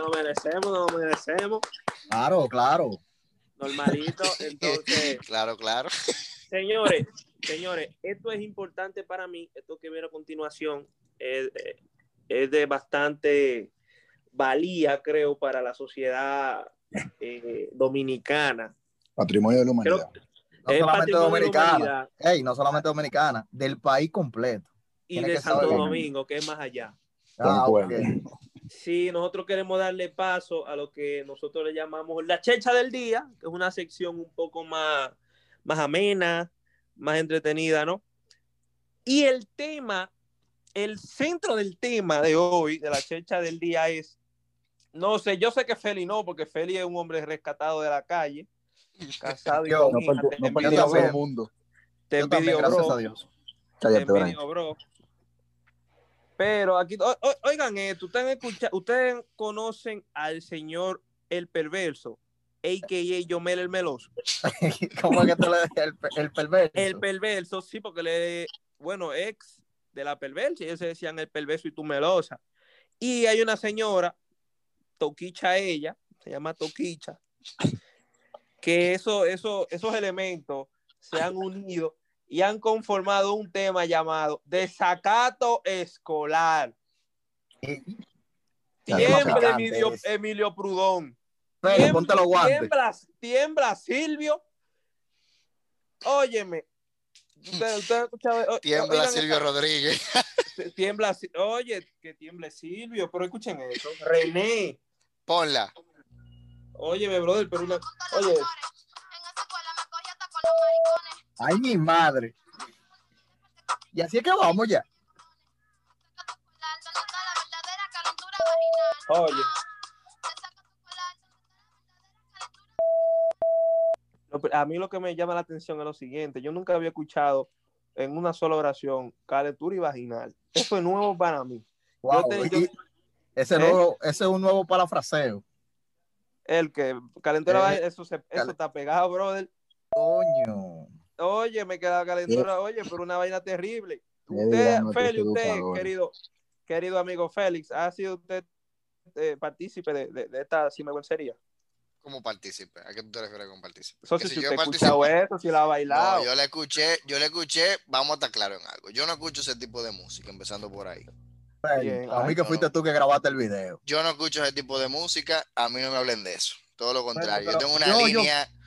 nos merecemos, nos merecemos. Claro, claro. Normalito, entonces. claro, claro. Señores, señores, esto es importante para mí. Esto que viene a continuación es, es de bastante valía, creo, para la sociedad eh, dominicana. Patrimonio de la humanidad. no solamente dominicana. Hey, no solamente dominicana, del país completo. Y de Santo Domingo, que es más allá. Ah, Sí, nosotros queremos darle paso a lo que nosotros le llamamos la checha del día, que es una sección un poco más, más amena, más entretenida, ¿no? Y el tema, el centro del tema de hoy, de la checha del día es, no sé, yo sé que Feli no, porque Feli es un hombre rescatado de la calle, casado y no, hija, no, no, el mundo. Te envidio, gracias a Dios. Te envidio, bro. Pero aquí, oigan esto, ustedes, ustedes conocen al señor El Perverso, a.k.a. Yomel el Meloso. ¿Cómo que tú le el, el perverso? El perverso, sí, porque le, bueno, ex de la perversa, ellos se decían el perverso y tú melosa. Y hay una señora, Toquicha ella, se llama Toquicha, que eso, eso, esos elementos se han unido y han conformado un tema llamado Desacato Escolar. Tiembla Emilio, Emilio Prudón. Pero, ponte los guantes. Tiembla, tiembla Silvio. Óyeme. Usted, usted tiembla Silvio Rodríguez. Tiembla, oye, que tiemble Silvio, pero escuchen eso. René. Ponla. Óyeme, brother, pero una. Oye. Ay, mi madre. Y así es que vamos ya. Oye. A mí lo que me llama la atención es lo siguiente. Yo nunca había escuchado en una sola oración calentura y vaginal. Eso es nuevo para mí. ese, ¿Eh? ese es un nuevo parafraseo. El que calentura, eh, eso, eso está pegado, brother. Coño. Oye, me queda calentura, oye, pero una vaina terrible. Usted, Félix, usted, querido, querido amigo Félix, ¿ha sido usted eh, partícipe de, de, de esta sinvergüencería? como partícipe. ¿A qué tú te refieres con partícipe? Si, si, yo escuchado esto, si la ha bailado. No, yo le escuché, yo le escuché, vamos a estar claros en algo. Yo no escucho ese tipo de música, empezando por ahí. Bien, a mí que fuiste tú que grabaste el video. Yo no escucho ese tipo de música, a mí no me hablen de eso. Todo lo contrario. yo tengo una línea. Yo,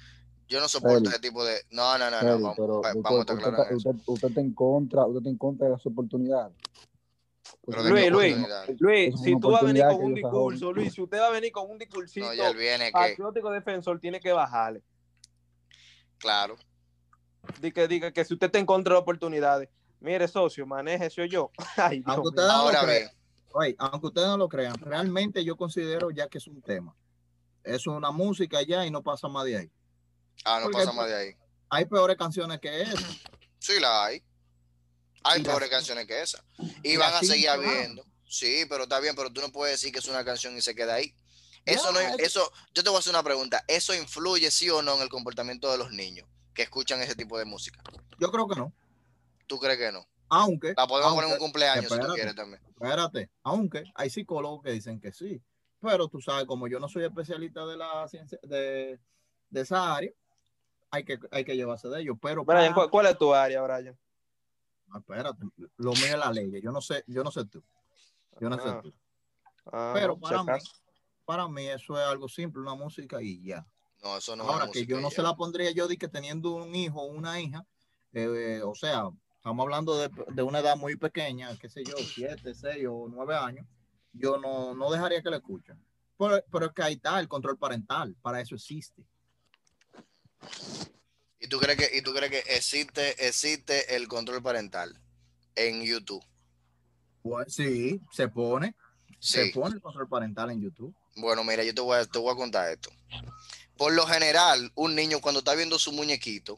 no soporto ese tipo de. No, no, no, no. Vamos, vamos a estar claros. Usted, usted, usted, está en contra, usted está en contra de las oportunidades. Luis, Luis, Luis, si tú vas a venir con un discurso, Luis, si usted va a venir con un discursito no, viene patriótico que... defensor, tiene que bajarle. Claro. Diga, diga que si usted está en contra de oportunidades, mire, socio, maneje eso yo. Ay, aunque, ustedes no lo crean, oye, aunque ustedes no lo crean, realmente yo considero ya que es un tema. Es una música ya y no pasa más de ahí. Ah, no pasa más de ahí. Hay peores canciones que esa. Sí, la hay. Hay peores canciones que esa. Y, van a seguir habiendo. Sí, pero está bien, pero tú no puedes decir que es una canción y se queda ahí. Eso no, eso, yo te voy a hacer una pregunta. ¿Eso influye sí o no en el comportamiento de los niños que escuchan ese tipo de música? Yo creo que no. ¿Tú crees que no? Aunque. La podemos poner en un cumpleaños si tú quieres también. Espérate, aunque hay psicólogos que dicen que sí. Pero tú sabes, como yo no soy especialista de la ciencia, de, de esa área, hay que, hay que llevarse de ellos. Pero Brian, ¿cuál, es tu área, Brian? espérate, lo mío es la ley, yo no sé, yo no sé tú. Yo no sé ah. tú. Ah, Pero para mí, para mí eso es algo simple, una música y ya. No, eso no Ahora que yo no se la pondría yo de que teniendo un hijo o una hija, eh, o sea, estamos hablando de, de, una edad muy pequeña, qué sé yo, siete, seis o nueve años, yo no, no dejaría que la escuchen. Pero, pero es que ahí está el control parental, para eso existe. ¿Y tú crees que, y tú crees que existe, existe el control parental en YouTube? Pues, sí, se pone. Se pone el control parental en YouTube. Bueno, mira, yo te voy, a, te voy a contar esto. Por lo general, un niño cuando está viendo su muñequito,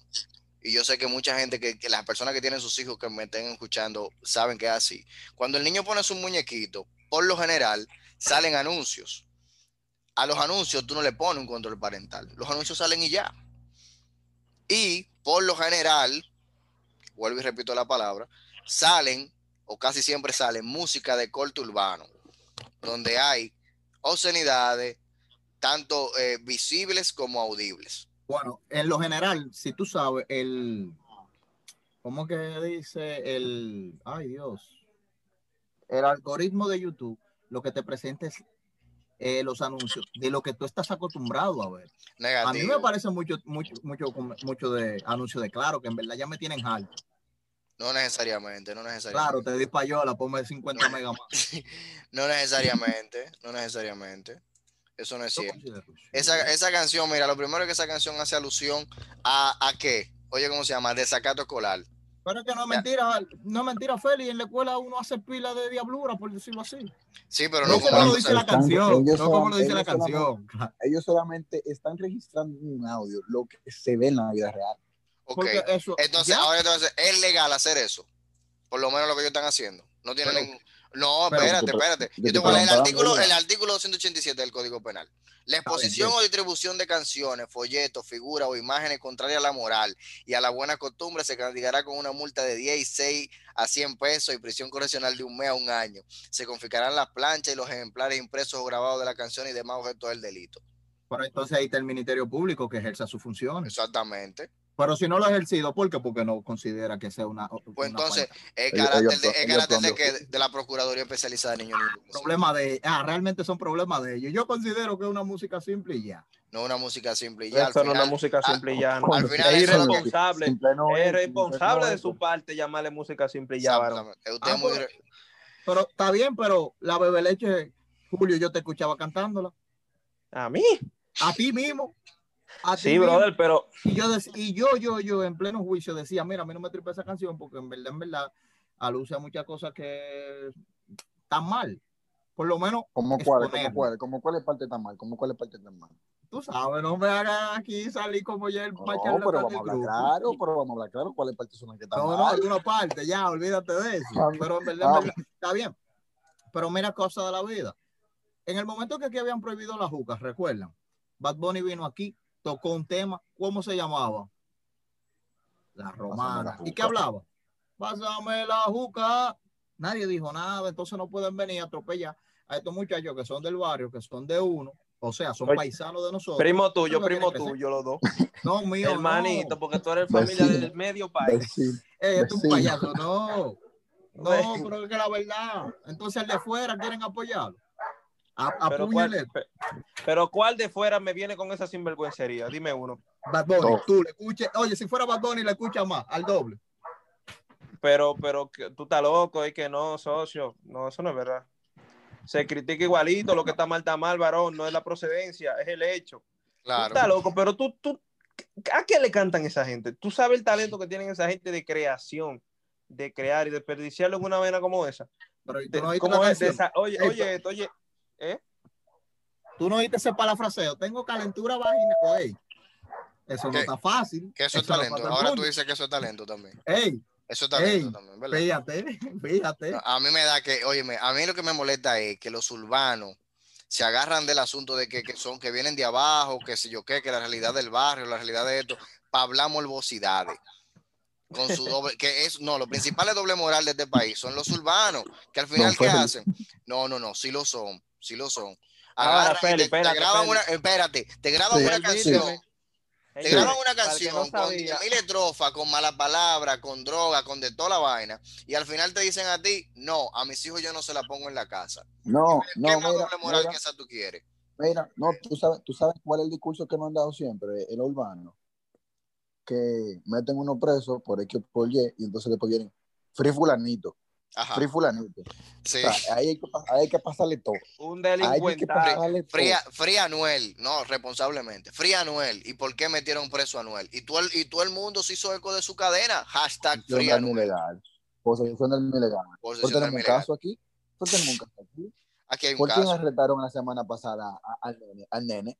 y yo sé que mucha gente, que, que, las personas que tienen sus hijos que me estén escuchando, saben que es así. Cuando el niño pone su muñequito, por lo general, salen anuncios. A los anuncios tú no le pones un control parental. Los anuncios salen y ya. Y por lo general, vuelvo y repito la palabra, salen o casi siempre salen música de corte urbano, donde hay obscenidades, tanto eh, visibles como audibles. Bueno, en lo general, si tú sabes, el. ¿Cómo que dice el. Ay, Dios. El algoritmo de YouTube lo que te presenta es eh, los anuncios de lo que tú estás acostumbrado a ver. Negativo. A mí me parece mucho, mucho, mucho, mucho de anuncios de claro, que en verdad ya me tienen alto. No necesariamente, no necesariamente. Claro, te di payola, ponme 50 megas más. no necesariamente, no necesariamente. Eso no es cierto. Esa, esa canción, mira, lo primero es que esa canción hace alusión a, a qué? Oye, ¿cómo se llama? Desacato escolar. Pero es que no es mentira, no es mentira, Feli. En la escuela uno hace pila de diablura, por decirlo así. Sí, pero No no, como lo dice la canción, Ellos no como lo dice la solamente- canción. Ellos solamente están registrando en un audio lo que se ve en la vida real. Ok. Eso, Entonces, ya, ahora entonces, es legal hacer eso. Por lo menos lo que ellos están haciendo. No tienen Pero- ningún- No, espérate, espérate. yo te voy a leer el artículo, el artículo 287 del Código Penal. La exposición o distribución de canciones, folletos, figuras o imágenes contrarias a la moral y a la buena costumbre se castigará con una multa de 16 a 100 pesos y prisión correccional de un mes a un año. Se confiscarán las planchas y los ejemplares impresos o grabados de la canción y demás objetos del delito. pero entonces ahí está el Ministerio Público que ejerza sus funciones. Exactamente. Pero si no lo ha ejercido, ¿por qué? Porque no considera que sea una. Pues una entonces, Ellos- carácter, ellos- de, carácter de, que, la Procuraduría Especializada de Niños problema de. Ah, realmente son problemas de ellos. Yo considero que es una música simple y ya. No una música simple y ya. Eso no es una música simple y ya. no. al final es irresponsable. No Es es, responsable de su parte llamarle música simple y ya, varón. Ah, es muy pero- re- Pero está bien, pero la bebé leche, Julio, yo te escuchaba cantándola. A mí. A ti mismo. A Sí, brother, pero Y yo, y yo, yo, yo, en pleno juicio decía, mira, a mí no me tripa esa canción porque en verdad, en verdad, aluce a muchas cosas que están mal. Por lo menos, ¿Cómo cuál? ¿Cómo cuál? ¿Cómo cuál es parte tan mal? ¿Cómo cuál es parte tan mal? tú sabes, no me hagas aquí salir como ya el No, macho pero vamos a hablar claro, pero vamos a hablar claro cuál es parte son las que están No, no, mal. alguna parte, ya, olvídate de eso. Pero en verdad, en verdad, está bien. Pero mira cosas de la vida. En el momento que aquí habían prohibido las jucas, recuerdan, Bad Bunny vino aquí, tocó un tema, ¿cómo se llamaba? La romana. la ¿Y qué hablaba? Pásame la juca. Nadie dijo nada, entonces no pueden venir a atropellar a estos muchachos que son del barrio, que son de uno, o sea, son Oye, paisanos de nosotros. primo tuyo, primo tuyo, los dos. No, mío, Hermanito, no. porque tú eres familia Vecino. del medio país. Vecino. Eh, este es un payaso, no. No, pero es que la verdad. Entonces el de afuera quieren apoyarlo. A, Pero cuál, pero de fuera me viene con esa sinvergüencería, dime uno. Bad Bunny, tú le escuches. Oye, si fuera Bad Bunny, le escuchas más, al doble. Pero, pero tú estás loco, es que no, socio, no, eso no es verdad. Se critica igualito, lo que está mal está mal, varón, no es la procedencia, es el hecho. Tú Claro. estás loco, pero tú, tú, ¿a qué le cantan esa gente? Tú sabes el talento que tienen esa gente de creación, de crear y desperdiciarlo en una vena como esa. Pero ¿y tú esa- oye, oye, esto, oye, ¿eh? Tú no oíste ese parafraseo. Tengo calentura vagina. Ey, eso no está fácil. Que eso es talento. Ahora tú dices que eso es talento también. Ey, Eso es talento Ey, también, ¿verdad? fíjate, fíjate. No, A mí me da que, óyeme, a mí lo que me molesta es que los urbanos se agarran del asunto de que, que son, que vienen de abajo, que sé yo qué, que la realidad del barrio, la realidad de esto, para hablar morbosidades. Con su doble, que es, no, los principales doble moral de este país son los urbanos, que al final, ¿qué hacen? No, no, no, sí lo son, sí lo son. Ahora, te, graban una, espérate, te graban Sí, una sí. canción, te graban una no canción con. 10.000 estrofas, con malas palabras, con droga, con de toda la vaina, y al final te dicen a ti, no, a mis hijos yo no se la pongo en la casa. No, ¿Qué no, más mira, doble moral mira, que esa tú quieres? mira, no, tú sabes, tú sabes cuál es el discurso que me han dado siempre, el urbano, que meten uno preso por X por Y, y entonces después vienen, free fulanito, Ajá, free fulanito. sí. O sea, ahí hay, que, pa- ahí hay que pasarle todo. Un todo. Fría, Fría Anuel, no, responsablemente. Fría Anuel. ¿Y por qué metieron preso a Anuel? Y todo, el, y todo el mundo se hizo eco de su cadena. Hashtag Posesión Fría Anuel. ilegal. Posesión del ilegal. Posesión del tenemos un ilegal. caso aquí. Tenemos un caso aquí. Aquí hay un ¿Por quién caso. arrestaron la semana pasada a- al nene? Al nene?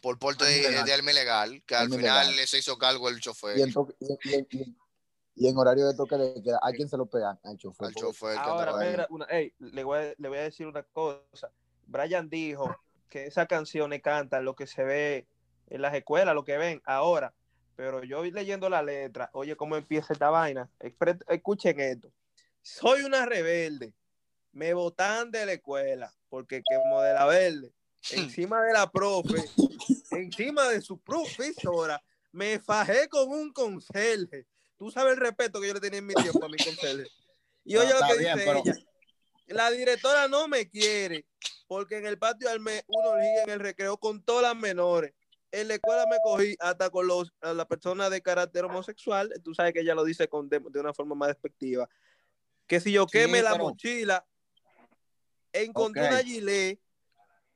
Por porte de, ilegal. de arma ilegal, que al final se hizo cargo el chofer. Y en, to- y, y- y- y en horario de toque de queda, ¿a quién se lo pegan? Al chofer. Al chofer que Ahora, mira, una, ey, le, voy a, le voy a decir una cosa. Brian dijo que esas canciones cantan lo que se ve en las escuelas, lo que ven ahora. Pero yo leyendo la letra, oye, cómo empieza esta vaina. Escuchen esto. Soy una rebelde. me botan de la escuela porque como de la verde, encima de la profe, encima de su profesora, me fajé con un conserje. Tú sabes el respeto que yo le tenía en mi tiempo a mi conserje. Y oye lo que bien, dice pero- ella. La directora no me quiere porque en el patio al mes uno orgía en el recreo con todas las menores. En la escuela me cogí hasta con los, a la persona de carácter homosexual. Tú sabes que ella lo dice con, de, de una forma más despectiva. Que si yo Sí, queme la pero- mochila, encontré Ok. una gilet,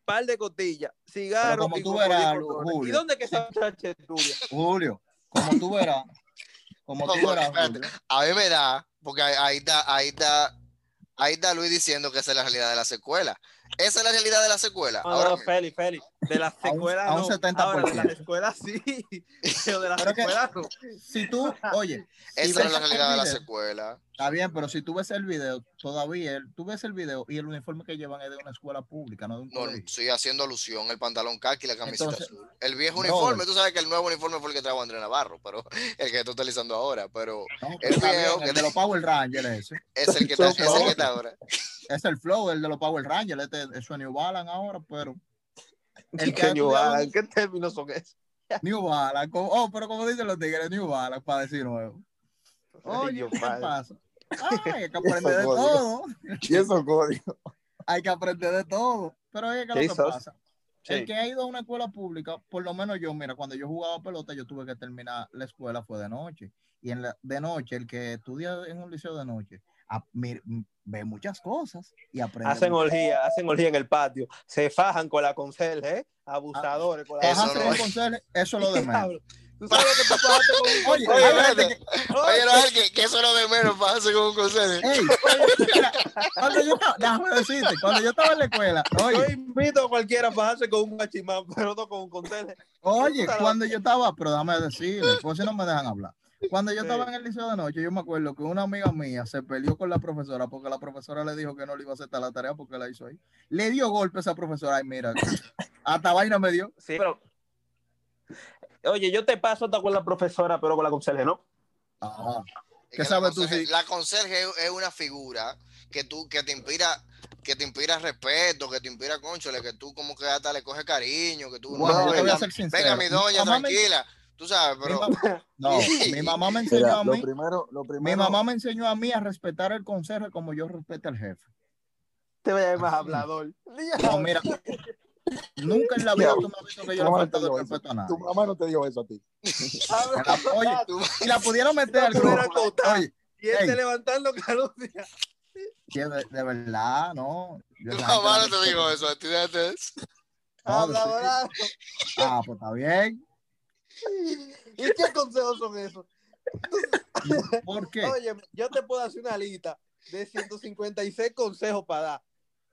par de cotillas, cigarros como y tú verás. ¿Y dónde que esa muchacha estudia? Julio, como tú verás, como tú espérate. A mí me da, porque ahí, ahí está, ahí está, ahí está Luis diciendo que esa es la realidad de la secuela. Esa es la realidad de la secuela. No, Ahora no. Félix, Félix. De las A un- secuelas a un no. 70%. Ahora, de las escuelas sí. Pero de las Pero que- escuelas no. si tú, oye, si esa no ves es la realidad de la video- secuela. Está bien, pero si tú ves el video, todavía, tú ves el video y el uniforme que llevan es de una escuela pública, no de un No, colegio. estoy haciendo alusión, el pantalón khaki y la camiseta Entonces, azul. El viejo uniforme, tú sabes que el nuevo uniforme fue el que trajo Andrés Navarro, pero el que estoy utilizando ahora, pero No, el pero está viejo bien, que el de los Power Rangers ese. es el que está, es el que está ahora. Es el flow, el de los Power Rangers, este es New Balance ahora, pero el ¿Qué, ha estudiado- ¿Qué términos son esos? New Balance, oh, pero como dicen los tigres, New Balance, para decir nuevo. Oye, ¿qué pasa? Ay, hay que aprender de todo. Y esos códigos. Hay que aprender de todo. Pero oye, ¿qué es lo que pasa? El que ha ido a una escuela pública, por lo menos yo, mira, cuando yo jugaba pelota, yo tuve que terminar la escuela, fue de noche. Y en la, de noche, el que estudia en un liceo de noche, a- mir- m- ve muchas cosas y aprende. Hacen orgía, hacen orgía en el patio. Se fajan con la conserje, ¿eh? Abusadores con la Eso no es. conserje, eso es lo de menos. ¿Tú sabes lo que tú con un Oye, conserje? Oye, Noel, que, que eso es lo de menos hacer con un. Ey, mira, cuando yo estaba, déjame decirte, cuando yo estaba en la escuela, Yo oye, invito a cualquiera a fajarse con un guachimán, pero no con un conserje. Oye, cuando yo estaba, pero déjame decirle, por si no me dejan hablar. Cuando yo Sí. estaba en el liceo de noche, yo me acuerdo que una amiga mía se peleó con la profesora porque la profesora le dijo que no le iba a aceptar la tarea porque la hizo ahí. Le dio golpe a esa profesora y mira, hasta vaina me dio. Sí, pero. Oye, yo te paso hasta con la profesora, pero con la conserje, ¿no? Ajá. ¿Qué sabes la tú, sí? La conserje es- una figura que tú, que te inspira, que te inspira respeto, que te inspira, conchole, que tú como que hasta le coges cariño, que tú Bueno, No, yo te voy a venga, ser sincero. venga, mi doña, mamá me- tranquila, tú sabes, mi pero mamá- no, mi mamá me enseñó Mira, a lo mí, primero, lo mi primero, mamá me enseñó a mí a respetar el consejo como yo respeto al jefe. Te voy a más hablador. No, mira, nunca en la vida tú me has visto que yo le te de dijo respeto a nadie. tu mamá no te dijo eso a ti. Oye, y la pudieron meter al grupo. Oye, Y este Ey. levantando calumnia. que de, de verdad, no. Yo tu mamá no te dijo eso, a ti Habladorazo. Ah, pues está bien. ¿Y qué consejos son esos? ¿Por qué? Oye, yo te puedo hacer una lista de 156 consejos para dar.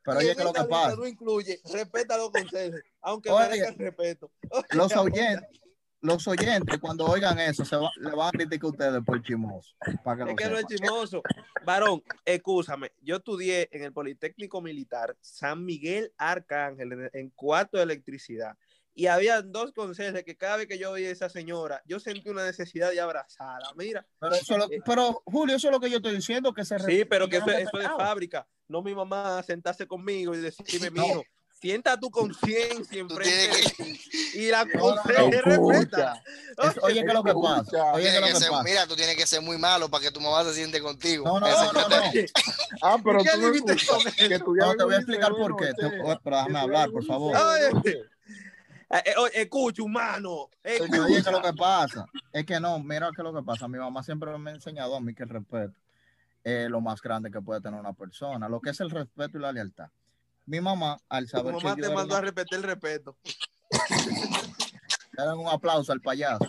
Pero oye, en ¿qué es lo que lista pasa? No incluye, respeta los consejos, aunque Oye, respeto. Oye, Los oyentes, los oyentes, cuando oigan eso, se va- le van a criticar a ustedes por chimoso. Para que Es lo que no es sepan. chismoso. Varón, escúchame. Yo estudié en el Politécnico Militar San Miguel Arcángel en, en cuarto de electricidad. Y había dos consejos que cada vez que yo veía a esa señora, yo sentí una necesidad de abrazarla. Mira, Pero, eso lo- pero, Julio, eso es lo que yo estoy diciendo, que se sí, pero que eso, eso es de fábrica. No mi mamá sentarse conmigo y decirme, No. mijo, sienta tu conciencia Tú. Y la No, no, conseje no, respeta. Es- oye, ¿qué es lo que pasa? Oye, ¿qué es Tienes lo que que ser- pasa? mira, tú tienes que ser muy malo para que tu mamá se siente contigo. No, no, no, no, no. Ah, pero ¿Qué tú Que tú ya No, te voy a explicar por qué. che, pero déjame que hablar, tú por favor. Oye. Eh, eh, escucha, humano. Oye, ¿qué es lo que pasa? Es que no, mira qué es lo que pasa. Mi mamá siempre me ha enseñado a mí que el respeto es lo más grande que puede tener una persona, lo que es el respeto y la lealtad. Mi mamá, al saber mamá que te yo era mandó a respetar el respeto. le dan un aplauso al payaso.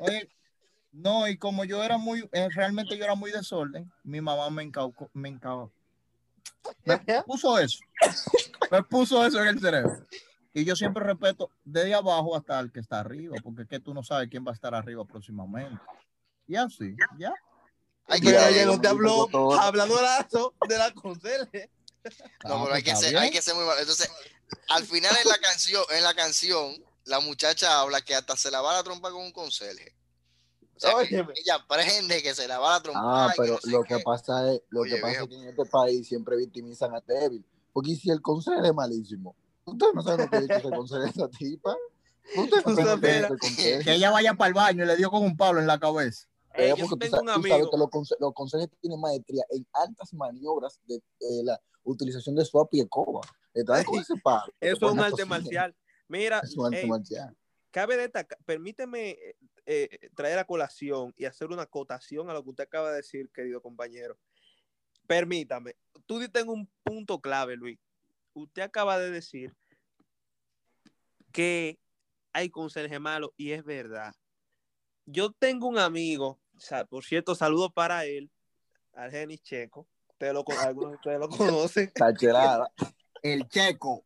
Oye, no, y como yo era muy, eh, realmente yo era muy desorden, mi mamá me encaucó, me encaucó. Me puso eso. Me puso eso en el cerebro. Y yo siempre respeto desde abajo hasta el que está arriba, porque es que tú no sabes quién va a estar arriba próximamente. Y así, ya. Hay que ella no te habló habladorazo de la conserje. No, Ah, pero hay pues que, ser, hay que ser muy malo. Entonces, al final en la canción, en la canción, la muchacha habla que hasta se la va a la trompa con un conserje. sea, que Óyeme. ella aprende que se la va la trompa. Ah, pero lo que pasa es, lo Oye, que pasa viejo. es que en este país siempre victimizan a débil. Porque si el consejo es malísimo, usted no sabe lo que dice ese consejo de esa tipa. Usted no sabe lo que dice ese consejo. Que ella vaya para el baño y le dio con un palo en la cabeza. Eh, yo tú tengo un tú sabes amigo. que los, conse- los consejos tienen maestría en altas maniobras de eh, la utilización de swap y escoba. Está con ese palo. Eso es un arte marcial. Mira, Es un arte ey, marcial. cabe destacar, permíteme eh, eh, traer a colación y hacer una acotación a lo que usted acaba de decir, querido compañero. Permítame, tú diste en un punto clave, Luis. Usted acaba de decir que hay conserje malo y es verdad. Yo tengo un amigo, por cierto, saludos para él, Argenis Checo. Ustedes lo, con- algunos de ustedes lo conocen. Tachelada. El checo.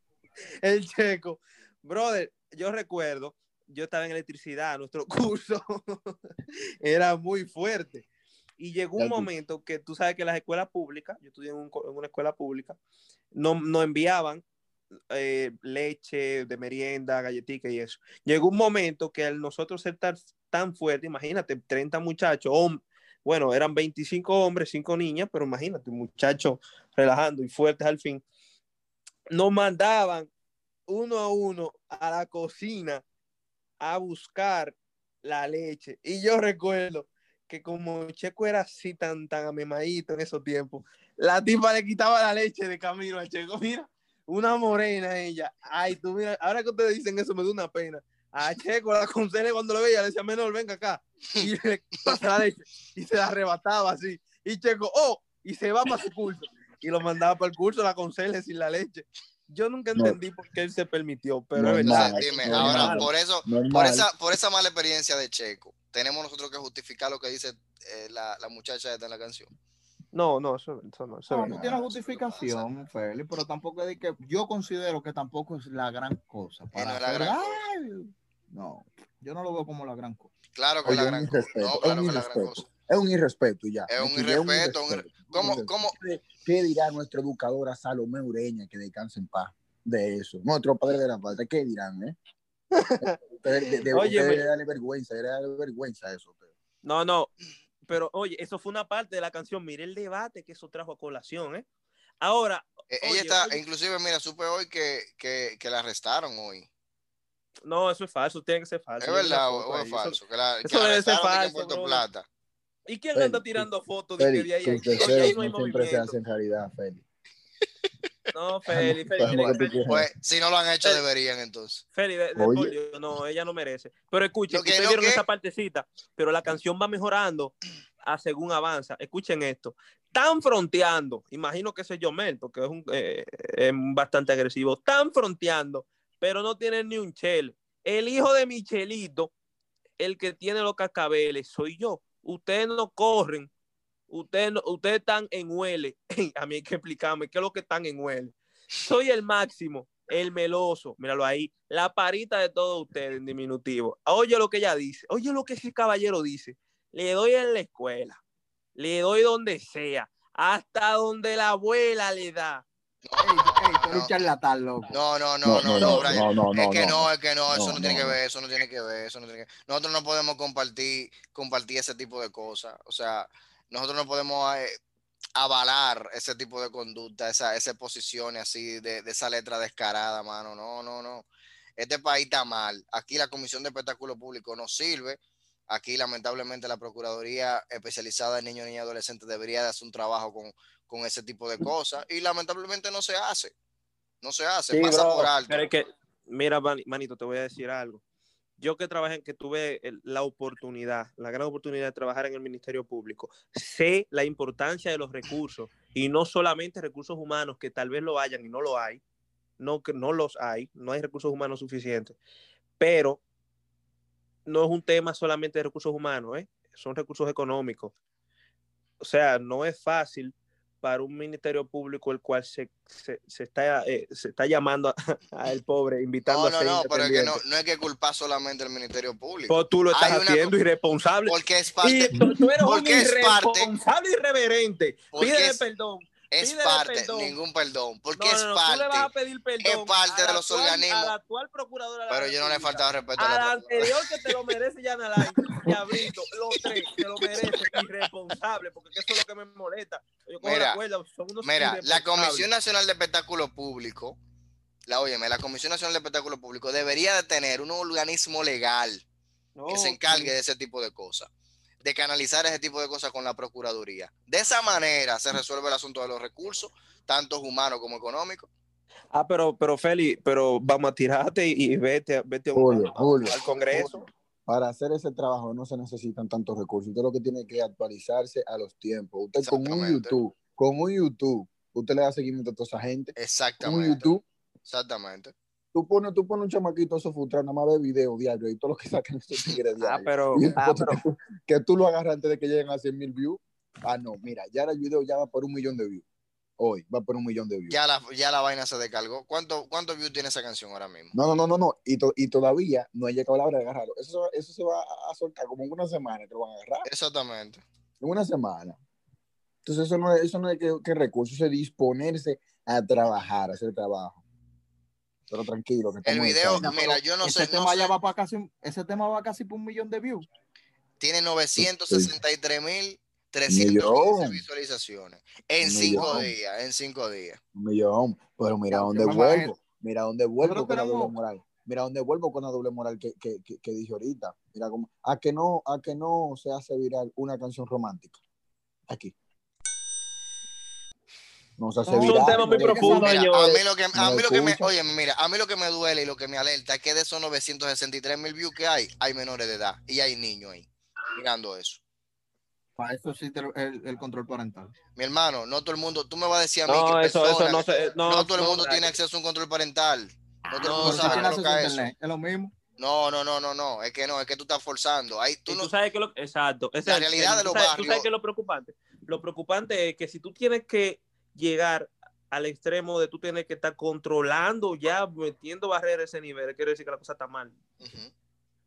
El checo. Brother, yo recuerdo, yo estaba en electricidad, nuestro curso era muy fuerte. Y llegó un momento que tú sabes que las escuelas públicas, yo estudié en, un co- en una escuela pública, no, no enviaban eh, leche de merienda, galletica y eso. Llegó un momento que al nosotros ser tan, tan fuerte, imagínate, 30 muchachos, hom- bueno, eran 25 hombres, 5 niñas, pero imagínate, muchachos relajando y fuertes al fin, nos mandaban uno a uno a la cocina a buscar la leche. Y yo recuerdo que como Checo era así tan, tan amemadito en esos tiempos, la tipa le quitaba la leche de camino a Checo. Mira, una morena ella. Ay, tú mira, ahora que ustedes dicen eso me da una pena. A Checo la aconsejé cuando lo veía, le decía, menor, venga acá. Y le pasa la leche y se la arrebataba así. Y Checo, oh, y se va para su curso. Y lo mandaba para el curso, la aconsejé sin la leche. Yo nunca No. entendí por qué él se permitió, pero No, es verdad. Dime, no, ahora, por eso, Normal. por esa, por esa mala experiencia de Checo, tenemos nosotros que justificar lo que dice eh, la, la muchacha esta en la canción. No, no, eso, eso no. Eso No, no. tiene justificación, Félix, pero tampoco es de que yo considero que tampoco es la gran cosa. Para no yo no lo veo como la gran cosa. Claro que es Oye, la gran cosa. No, es claro un que es la gran irrespeto. cosa. Es un irrespeto y ya. Es un irrespeto, un irrespeto, ¿Cómo, un cómo? ¿Qué dirá nuestra educadora Salomé Ureña que descanse en paz de eso? Nuestro padre de la patria, ¿qué dirán, eh? Ustedes- de, de, Óyeme. ustedes le darle vergüenza, le darle vergüenza eso. ustedes. No, no. Pero oye, eso fue una parte de la canción. Mire el debate que eso trajo a colación, ¿eh? Ahora, Eh, Oye, ella está, oye. inclusive, mira, supe hoy que, que, que la arrestaron hoy. no, eso es falso, tiene que ser falso. ¿Es verdad o, o es eso- falso? Que la, que eso debe ser falso, Puerto. Plata. ¿Y quién Feli, anda tirando fotos de que de ahí? tus Oye, ahí deseos no hay no siempre se movimiento. hacen realidad, Feli. No, Feli, Feli. Pues, si no lo han hecho, deberían entonces. Feli, de- de- Oye. por Dios, no, ella no merece. Pero escuchen, que ustedes vieron que- esa partecita, pero la canción va mejorando a según avanza. Escuchen esto. Están fronteando, imagino que ese es Yomel, porque es, un, eh, es bastante agresivo. Están fronteando, pero no tienen ni un chel. El hijo de Michelito, el que tiene los cascabeles, soy yo. Ustedes no corren, ustedes, no- ustedes están en huele. A mí hay que explicarme qué es lo que están en huele. Soy el máximo, el meloso, míralo ahí, la parita de todos ustedes en diminutivo. Oye lo que ella dice, oye lo que ese caballero dice. Le doy en la escuela, le doy donde sea, hasta donde la abuela le da. Ey, ey, tú eres No. un charlatán, loco. No, no, no, no, no, Brian. no, no, es que no. no, es que no, eso no, No, tiene no, que no. ver, eso no tiene que ver, eso no tiene que Nosotros no podemos compartir, compartir ese tipo de cosas. O sea, nosotros no podemos eh, avalar ese tipo de conducta, esa, esas posiciones así de, de esa letra descarada, mano. No, no, no. Este país está mal. Aquí la Comisión de Espectáculo Público no sirve. Aquí, lamentablemente, la Procuraduría especializada en niños, niñas y adolescentes debería de hacer un trabajo con, con ese tipo de cosas. Y lamentablemente no se hace. No se hace, Sí, pasa bro, por alto. pero es que, mira, mani- manito, te voy a decir algo. Yo que trabajé, que tuve la oportunidad, la gran oportunidad de trabajar en el Ministerio Público, sé la importancia de los recursos y no solamente recursos humanos, que tal vez lo hayan y no lo hay, no no los hay, no hay recursos humanos suficientes, pero no es un tema solamente de recursos humanos, ¿eh? son recursos económicos. O sea, no es fácil para un ministerio público el cual se, se, se está, eh, se está llamando al pobre, invitando No, no, a ser no, pero es que no, no hay que culpar solamente al Ministerio Público. Pues tú lo estás Hay haciendo irresponsable. Porque es parte, Y tú, tú eres porque es irresponsable irreverente. Pídele es- perdón Es Pídele parte, perdón. ningún perdón, porque No, es no, no, tú le vas a parte. pedir perdón es parte de los actual- organismos. A la actual procuradora de la Pero yo no le he faltado respeto a la anterior que te lo merece Yana Lai y a Brito, los tres te lo merecen irresponsable, porque eso es lo que me molesta. Yo Mira, la cuerda, son unos Mira, la. Comisión Nacional de Espectáculo Público, la óyeme, la Comisión Nacional de Espectáculo Público debería de tener un organismo legal que se encargue de ese tipo de cosas, de canalizar ese tipo de cosas con la Procuraduría. De esa manera se resuelve el asunto de los recursos, tanto humanos como económicos. Ah, pero, pero Feli, pero vamos a tirarte y, y vete, vete a un- Julio, al Congreso. Para hacer ese trabajo no se necesitan tantos recursos. Usted lo que tiene que actualizarse a los tiempos. Usted con un. YouTube, con un YouTube, usted le da seguimiento a toda esa gente. Un Exactamente. YouTube, Exactamente. Tú pones, tú pones un chamaquito eso frustrado, nada más ve video diario y todo lo que sacan esos tigres Ah, pero, ah, pero que, tú, lo agarras antes de que lleguen a 100 mil views. Ah, no, mira, ya el video ya va por un millón de views. Hoy va por un millón de views. Ya la, ya la vaina se descargó. ¿Cuánto, ¿Cuántos views tiene esa canción ahora mismo? No, no, no, no, no. Y, to- y todavía no ha llegado la hora de agarrarlo. Eso, eso se va a soltar como en una semana que lo van a agarrar. Exactamente. En una semana. Entonces, eso no es, eso no es que, que recursos, eso es disponerse a trabajar, a hacer trabajo. Pero tranquilo, que El video, mira, yo no ese sé, tema no ya sé, va para casi, ese tema va casi por un millón de views. tiene 963 mil Millón. visualizaciones en cinco millón. días, en cinco días. Un millón. Pero mira dónde vuelvo. Mira dónde vuelvo con la doble moral. Mira dónde vuelvo con la doble moral que, que, que, que dije ahorita. Mira cómo. A que no, a que no se hace viral una canción romántica. Aquí. Hace es un tema muy profundo, Mira, a mí lo que, a mí lo que me, oye, mira, a mí lo que me duele y lo que me alerta es que de esos 963 mil views que hay, hay menores de edad y hay niños ahí mirando eso. Para eso existe el, el- el control parental. Mi hermano, no todo el mundo, tú me vas a decir a mí no, que eso, eso personas- no se. No, no todo el mundo no, tiene acceso a un control parental. No todo el no, mundo sí sabe a eso. internet, Es lo mismo. No, no, no, no, no, es que no, es que tú estás forzando. Ahí tú no, tú sabes que lo exacto La es el- realidad el- de tú los sabes- tú barrios- sabes que es lo preocupante lo preocupante es que si tú tienes que llegar al extremo de tú tienes que estar controlando ya metiendo barreras a ese nivel quiere decir que la cosa está mal.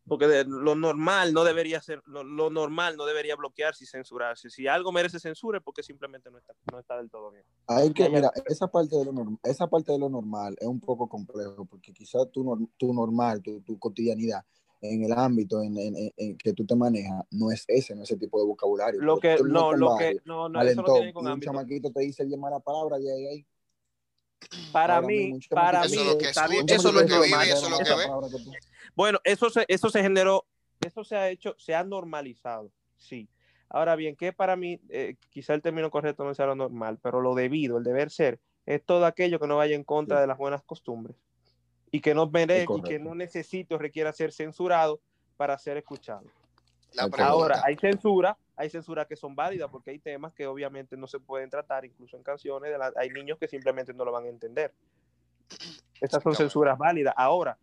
Porque de- lo normal no debería ser lo, lo normal no debería bloquearse y censurarse. Si algo merece censura es porque simplemente no está no está del todo bien. Hay que, mira, esa parte, de lo norm- esa parte de lo normal es un poco complejo, porque quizás tu, tu normal, tu, tu cotidianidad, en el ámbito en, en- en- en que tú te manejas, no es ese, no es ese tipo de vocabulario. lo que no lo barrio, que no no eso no tiene y con un ámbito chamaquito te dice bien mala palabra de ahí, ahí. para ahora mí para mí Eso es lo que está bien, eso es lo que vive, normal. eso es lo que ve. Bueno, eso se, eso se generó, eso se ha hecho, se ha normalizado, sí. Ahora bien, que para mí, eh, quizá el término correcto no sea lo normal, pero lo debido, el deber ser, es todo aquello que no vaya en contra Sí. de las buenas costumbres y que no merece y que no necesite o requiera ser censurado para ser escuchado. La Ahora, hay censura, hay censura que son válidas porque hay temas que obviamente no se pueden tratar, incluso en canciones, de la- hay niños que simplemente no lo van a entender. Estas son censuras válidas. Ahora,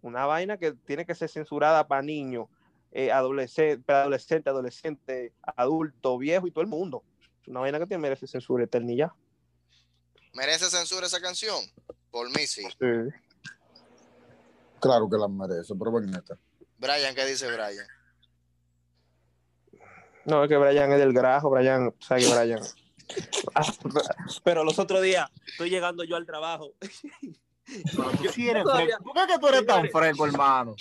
una vaina que tiene que ser censurada para niños, eh, adolescente, adolescente, adolescente, adulto, viejo y todo el mundo. Es una vaina que tiene merece censura eterna. ¿merece censura esa canción? Por mí sí. Claro que la merece, pero ven esta. Brian, ¿qué dice Brian? No, es que Brian es del grajo, Brian, ¿sabes que Brian? Pero los otros días estoy llegando yo al trabajo. Tú sí eres todavía- fresco. ¿Por qué tú eres tan fresco, hermano?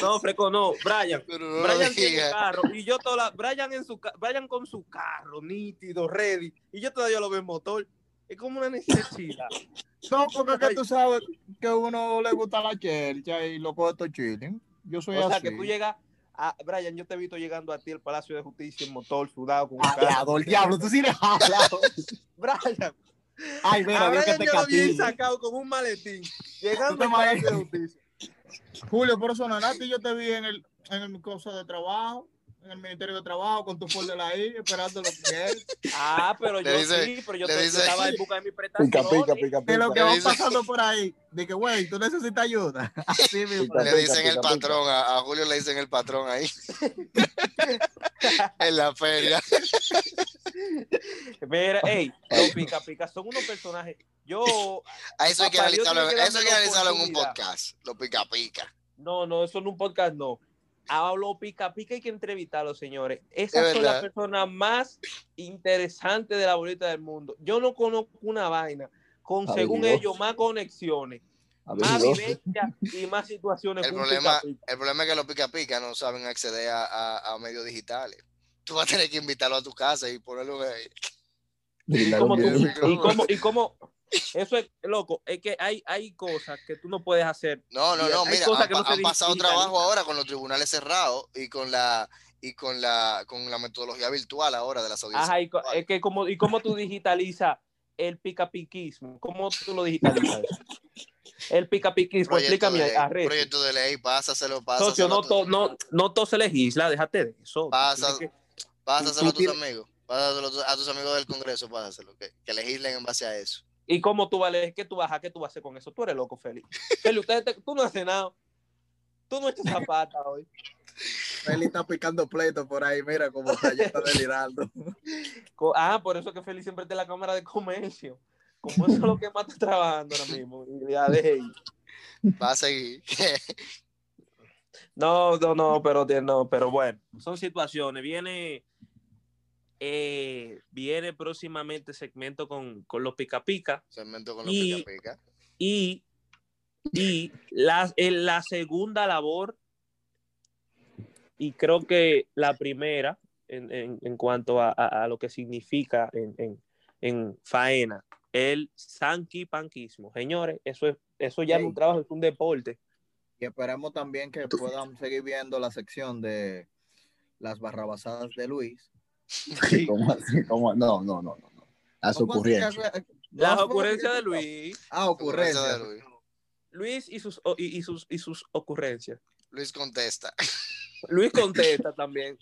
No, Freco, no, Brian. No Brian tiene carro y yo toda la, Brian en su Brian con su carro nítido, ready y yo todavía lo veo en motor. Es como una necesidad. No, porque que tú sabes que a uno le gusta la chelcha y lo coge todo chilling. Yo soy O sea, así. que tú llegas a Brian, yo te he visto llegando a ti al Palacio de Justicia en motor, sudado con un carro. Hablador, diablo, tú sí eres hablado. Brian, Ay, a mira, Dios que Brian te yo lo vi castigue. sacado con un maletín, ¿Tú llegando al Palacio de? Justicia. Julio, por eso no yo te vi en el, en el cosa de trabajo, en el Ministerio de Trabajo, con tu folder ahí, esperando lo que es. Ah, pero Le yo dice- sí, pero yo, te- yo dice- estaba en busca de mi Pica, prestación. pica, pica, De lo pica. que va dice- pasando por ahí. De que, güey, tú necesitas ayuda. Así mismo. Pica, Le dicen el pica, pica. patrón, a, a Julio le dicen el patrón ahí. en la feria. Mira, hey, los pica pica son unos personajes. Yo, A eso hay que analizarlo, eso hay que analizarlo en un podcast. Lo pica pica. no, no, eso en un podcast no. A los pica pica hay que entrevistarlos, señores. Esas son las personas más interesantes de la bolita del mundo. Yo no conozco una vaina con, según ellos, más conexiones, más vivencia y más situaciones. El problema, el problema es que los pica pica no saben acceder a, medios digitales. Tú vas a tener que invitarlo a tu casa y ponerlo ahí. ¿Y cómo, y, cómo, y cómo, eso es loco, es que hay, hay cosas que tú no puedes hacer. No, no, no, mira, han, pasado trabajo ahora con los tribunales cerrados y con la y con la con la metodología virtual ahora de las audiencias. Ajá, y, es que como, y cómo tú digitalizas el picapiquismo, ¿cómo tú lo digitalizas? el picapiquismo, explícame a Proyecto de ley, pásaselo, pásaselo. no, to, no, no todo se legisla, déjate de eso. pásaselo a tus amigos, pásaselo a tus amigos del Congreso, pásaselo, que, que legislen en base a eso. ¿Y cómo tú vas a ¿Qué tú vas a ¿Qué tú vas a hacer con eso? Tú eres loco, Félix. Félix, tú no has cenado. Tú no echas zapata hoy. Félix está picando pleito por ahí, mira cómo está, ya delirando. Ah, por eso que Félix siempre está en la cámara de comercio. Como eso es lo que más está trabajando ahora mismo. Ya de Va a seguir. No, no, no, pero, no, pero bueno, son situaciones. Viene eh, viene próximamente segmento con, los pica pica. Segmento con los y, pica pica. Y, y la, en la segunda labor, y creo que la primera, en, cuanto a, lo que significa en, faena, el sanky panquismo. Señores, eso es, eso ya no es un trabajo, es un deporte. Y esperamos también que puedan seguir viendo la sección de las barrabasadas de Luis ¿Cómo así? ¿Cómo? No, no, no, no. Las ocurrencias. Las ocurrencias de Luis. Ah, ocurrencias. De Luis. Luis y sus, y, y, sus, y sus ocurrencias. Luis contesta. Luis contesta también.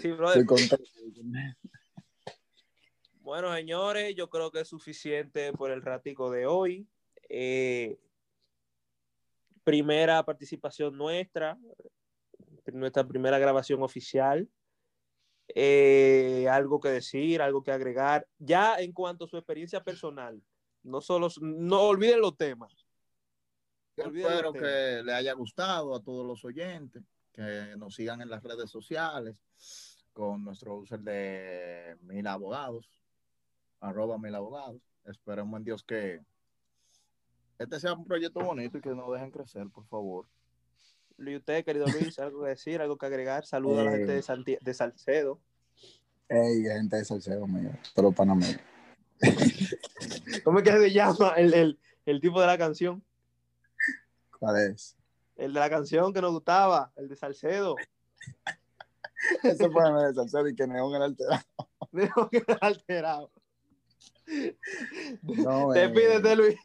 Sí, Bueno, señores, yo creo que es suficiente por el ratico de hoy. Eh, primera participación nuestra, nuestra primera grabación oficial. Eh, algo que decir, algo que agregar. Ya en cuanto a su experiencia personal, no solo, no olviden los temas. espero que le haya gustado a todos los oyentes, que nos sigan en las redes sociales con nuestro user de Mil Abogados, arroba Mil Abogados. Esperemos en Dios que este sea un proyecto bonito y que nos dejen crecer, por favor. Y usted, querido Luis, algo que decir, algo que agregar. Saludos a la gente de, de Salcedo. Hey, gente de Salcedo, mío, pero mí. ¿Cómo es que se llama el, el, el, tipo de la canción? ¿Cuál es? El de la canción que nos gustaba, el de Salcedo. Ese fue el de Salcedo y que Neón era alterado. Neón era alterado. No, Despídete, eh. Luis.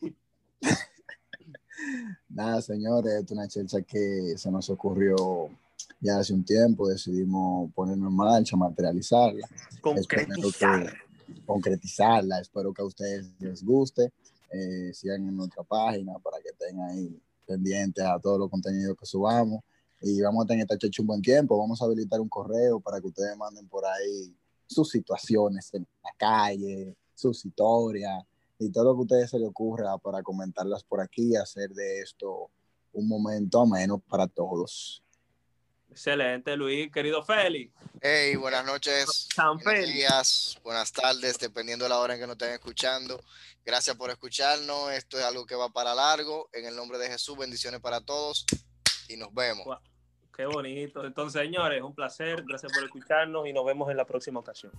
Nada, señores, es una chelcha que se nos ocurrió ya hace un tiempo, decidimos ponernos en marcha, materializarla. Concretizarla. concretizarla. Espero que a ustedes les guste. Eh, sigan en nuestra página para que tengan ahí pendientes a todos los contenidos que subamos. Y vamos a tener esta chelcha un buen tiempo. Vamos a habilitar un correo para que ustedes manden por ahí sus situaciones en la calle, sus historias, y todo lo que a ustedes se les ocurra para comentarlas por aquí y hacer de esto un momento ameno para todos. Excelente, Luis. Querido Félix. Hey, buenas noches. buenos días, buenas tardes, dependiendo de la hora en que nos estén escuchando. Gracias por escucharnos. Esto es algo que va para largo. En el nombre de Jesús, bendiciones para todos y nos vemos. Qué bonito. Entonces, señores, un placer. Gracias por escucharnos y nos vemos en la próxima ocasión.